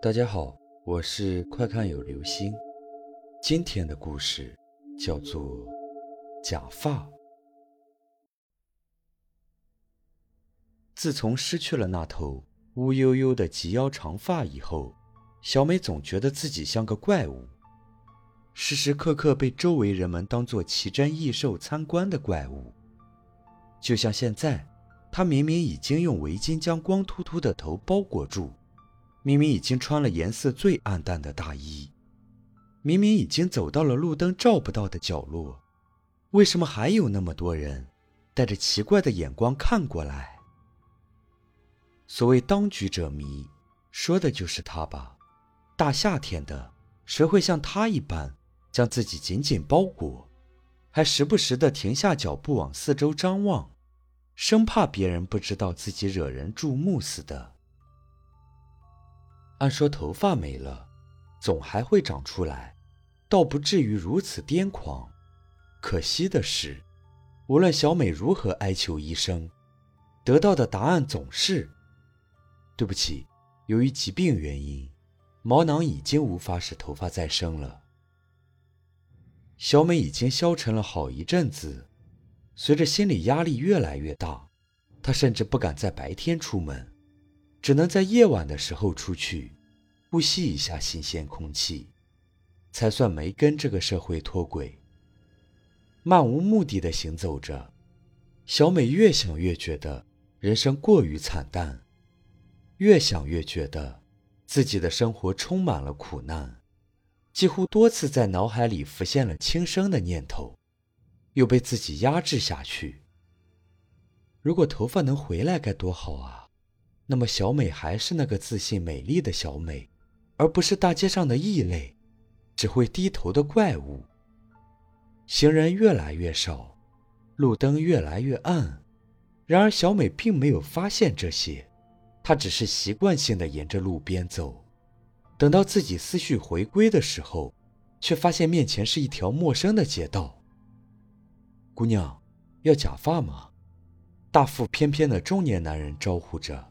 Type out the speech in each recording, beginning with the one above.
大家好，我是快看有流星。今天的故事叫做《假发》。自从失去了那头乌悠悠的及腰长发以后，小美总觉得自己像个怪物，时时刻刻被周围人们当作奇珍异兽参观的怪物。就像现在，她明明已经用围巾将光秃秃的头包裹住。明明已经穿了颜色最暗淡的大衣，明明已经走到了路灯照不到的角落，为什么还有那么多人带着奇怪的眼光看过来？所谓当局者迷，说的就是他吧？大夏天的，谁会像他一般将自己紧紧包裹，还时不时的停下脚步往四周张望，生怕别人不知道自己惹人注目似的？按说头发没了，总还会长出来，倒不至于如此癫狂。可惜的是，无论小美如何哀求医生，得到的答案总是：“对不起，由于疾病原因，毛囊已经无法使头发再生了。”小美已经消沉了好一阵子，随着心理压力越来越大，她甚至不敢在白天出门。只能在夜晚的时候出去，呼吸一下新鲜空气，才算没跟这个社会脱轨。漫无目的的行走着，小美越想越觉得人生过于惨淡，越想越觉得自己的生活充满了苦难，几乎多次在脑海里浮现了轻生的念头，又被自己压制下去。如果头发能回来，该多好啊！那么，小美还是那个自信美丽的小美，而不是大街上的异类，只会低头的怪物。行人越来越少，路灯越来越暗，然而小美并没有发现这些，她只是习惯性的沿着路边走。等到自己思绪回归的时候，却发现面前是一条陌生的街道。姑娘，要假发吗？大腹翩翩的中年男人招呼着。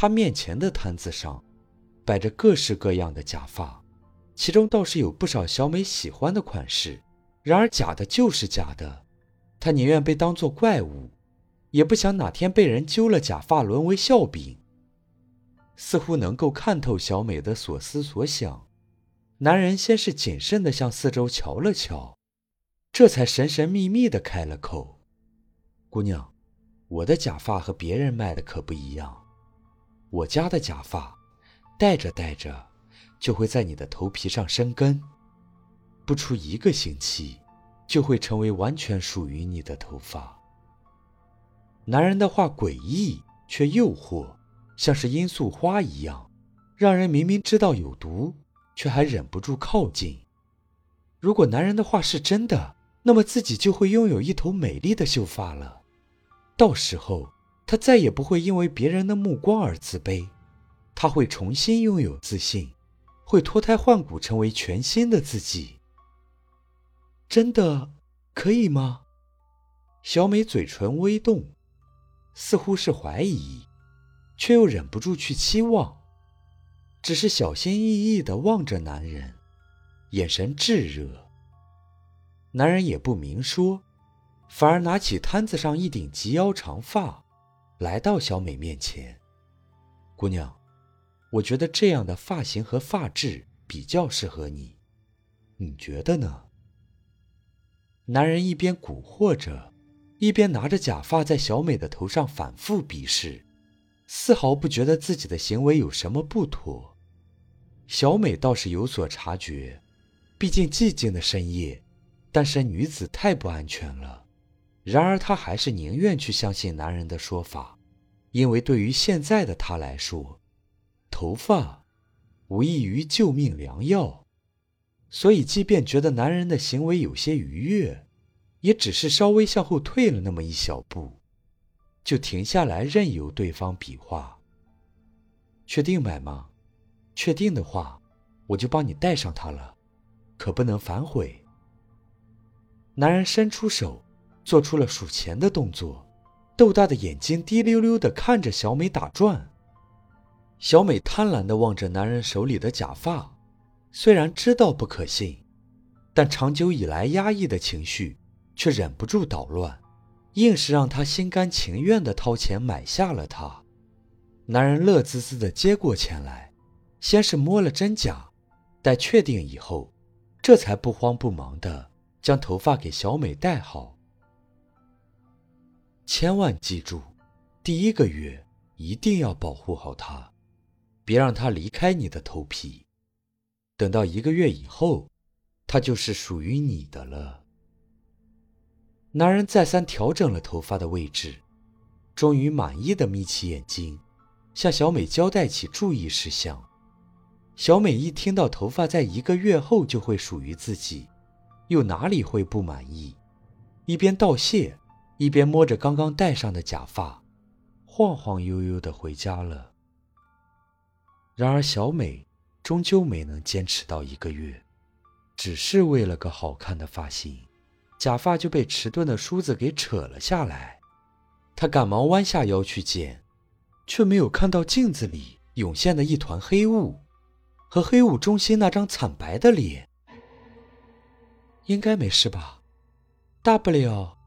他面前的摊子上，摆着各式各样的假发，其中倒是有不少小美喜欢的款式。然而假的就是假的，他宁愿被当作怪物，也不想哪天被人揪了假发沦为笑柄。似乎能够看透小美的所思所想，男人先是谨慎地向四周瞧了瞧，这才神神秘秘地开了口：“姑娘，我的假发和别人卖的可不一样。”我家的假发，戴着戴着，就会在你的头皮上生根，不出一个星期，就会成为完全属于你的头发。男人的话诡异却诱惑，像是罂粟花一样，让人明明知道有毒，却还忍不住靠近。如果男人的话是真的，那么自己就会拥有一头美丽的秀发了，到时候。他再也不会因为别人的目光而自卑，他会重新拥有自信，会脱胎换骨，成为全新的自己。真的可以吗？小美嘴唇微动，似乎是怀疑，却又忍不住去期望，只是小心翼翼地望着男人，眼神炙热。男人也不明说，反而拿起摊子上一顶及腰长发。来到小美面前，姑娘，我觉得这样的发型和发质比较适合你，你觉得呢？男人一边蛊惑着，一边拿着假发在小美的头上反复比试，丝毫不觉得自己的行为有什么不妥。小美倒是有所察觉，毕竟寂静的深夜，单身女子太不安全了。然而，她还是宁愿去相信男人的说法，因为对于现在的她来说，头发无异于救命良药。所以，即便觉得男人的行为有些愉悦，也只是稍微向后退了那么一小步，就停下来任由对方比划。确定买吗？确定的话，我就帮你戴上它了，可不能反悔。男人伸出手。做出了数钱的动作，豆大的眼睛滴溜溜地看着小美打转。小美贪婪地望着男人手里的假发，虽然知道不可信，但长久以来压抑的情绪却忍不住捣乱，硬是让她心甘情愿地掏钱买下了它。男人乐滋滋地接过钱来，先是摸了真假，待确定以后，这才不慌不忙地将头发给小美戴好。千万记住，第一个月一定要保护好它。别让它离开你的头皮，等到一个月以后，它就是属于你的了。男人再三调整了头发的位置，终于满意的眯起眼睛，向小美交代起注意事项。小美一听到头发在一个月后就会属于自己，又哪里会不满意？一边道谢，一边摸着刚刚戴上的假发，晃晃悠悠的回家了。然而，小美终究没能坚持到一个月，只是为了个好看的发型，假发就被迟钝的梳子给扯了下来。她赶忙弯下腰去捡，却没有看到镜子里涌现的一团黑雾，和黑雾中心那张惨白的脸。应该没事吧？大不了，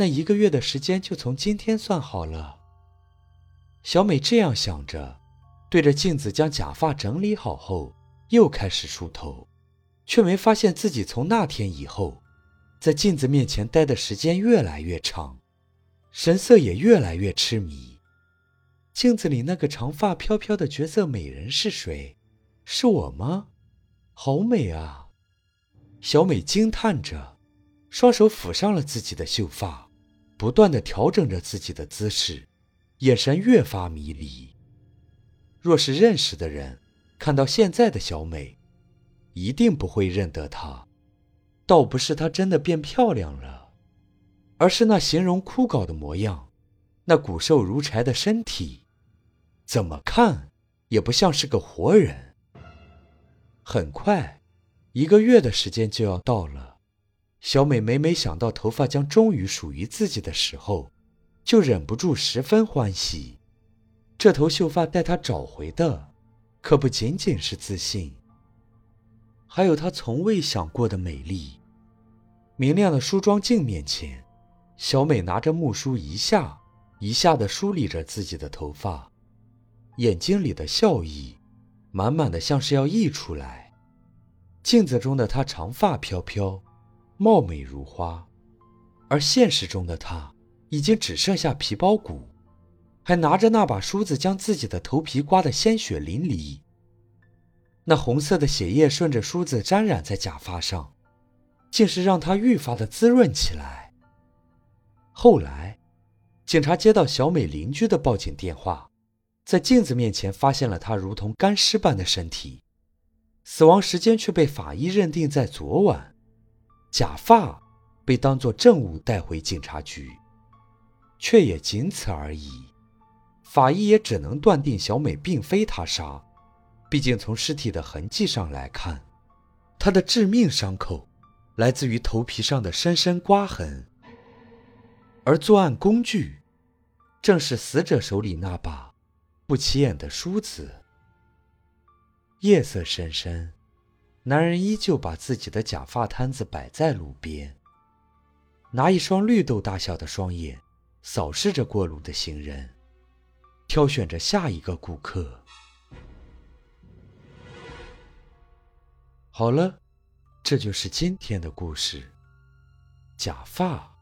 那一个月的时间就从今天算好了。小美这样想着。对着镜子将假发整理好后，又开始梳头，却没发现自己从那天以后，在镜子面前待的时间越来越长，神色也越来越痴迷。镜子里那个长发飘飘的绝色美人是谁？是我吗？好美啊！小美惊叹着，双手抚上了自己的秀发，不断的调整着自己的姿势，眼神越发迷离。若是认识的人看到现在的小美，一定不会认得她。倒不是她真的变漂亮了，而是那形容枯槁的模样，那骨瘦如柴的身体，怎么看也不像是个活人。很快，一个月的时间就要到了，小美每每想到头发将终于属于自己的时候，就忍不住十分欢喜。这头秀发带她找回的，可不仅仅是自信，还有她从未想过的美丽。明亮的梳妆镜面前，小美拿着木梳，一下一下地梳理着自己的头发，眼睛里的笑意满满的，像是要溢出来。镜子中的她长发飘飘，貌美如花，而现实中的她已经只剩下皮包骨。还拿着那把梳子，将自己的头皮刮得鲜血淋漓。那红色的血液顺着梳子沾染在假发上，竟是让她愈发的滋润起来。后来，警察接到小美邻居的报警电话，在镜子面前发现了她如同干尸般的身体，死亡时间却被法医认定在昨晚。假发被当作证物带回警察局，却也仅此而已。法医也只能断定小美并非他杀，毕竟从尸体的痕迹上来看，她的致命伤口来自于头皮上的深深刮痕，而作案工具正是死者手里那把不起眼的梳子。夜色深深，男人依旧把自己的假发摊子摆在路边，拿一双绿豆大小的双眼扫视着过路的行人。挑选着下一个顾客。好了，这就是今天的故事。假发。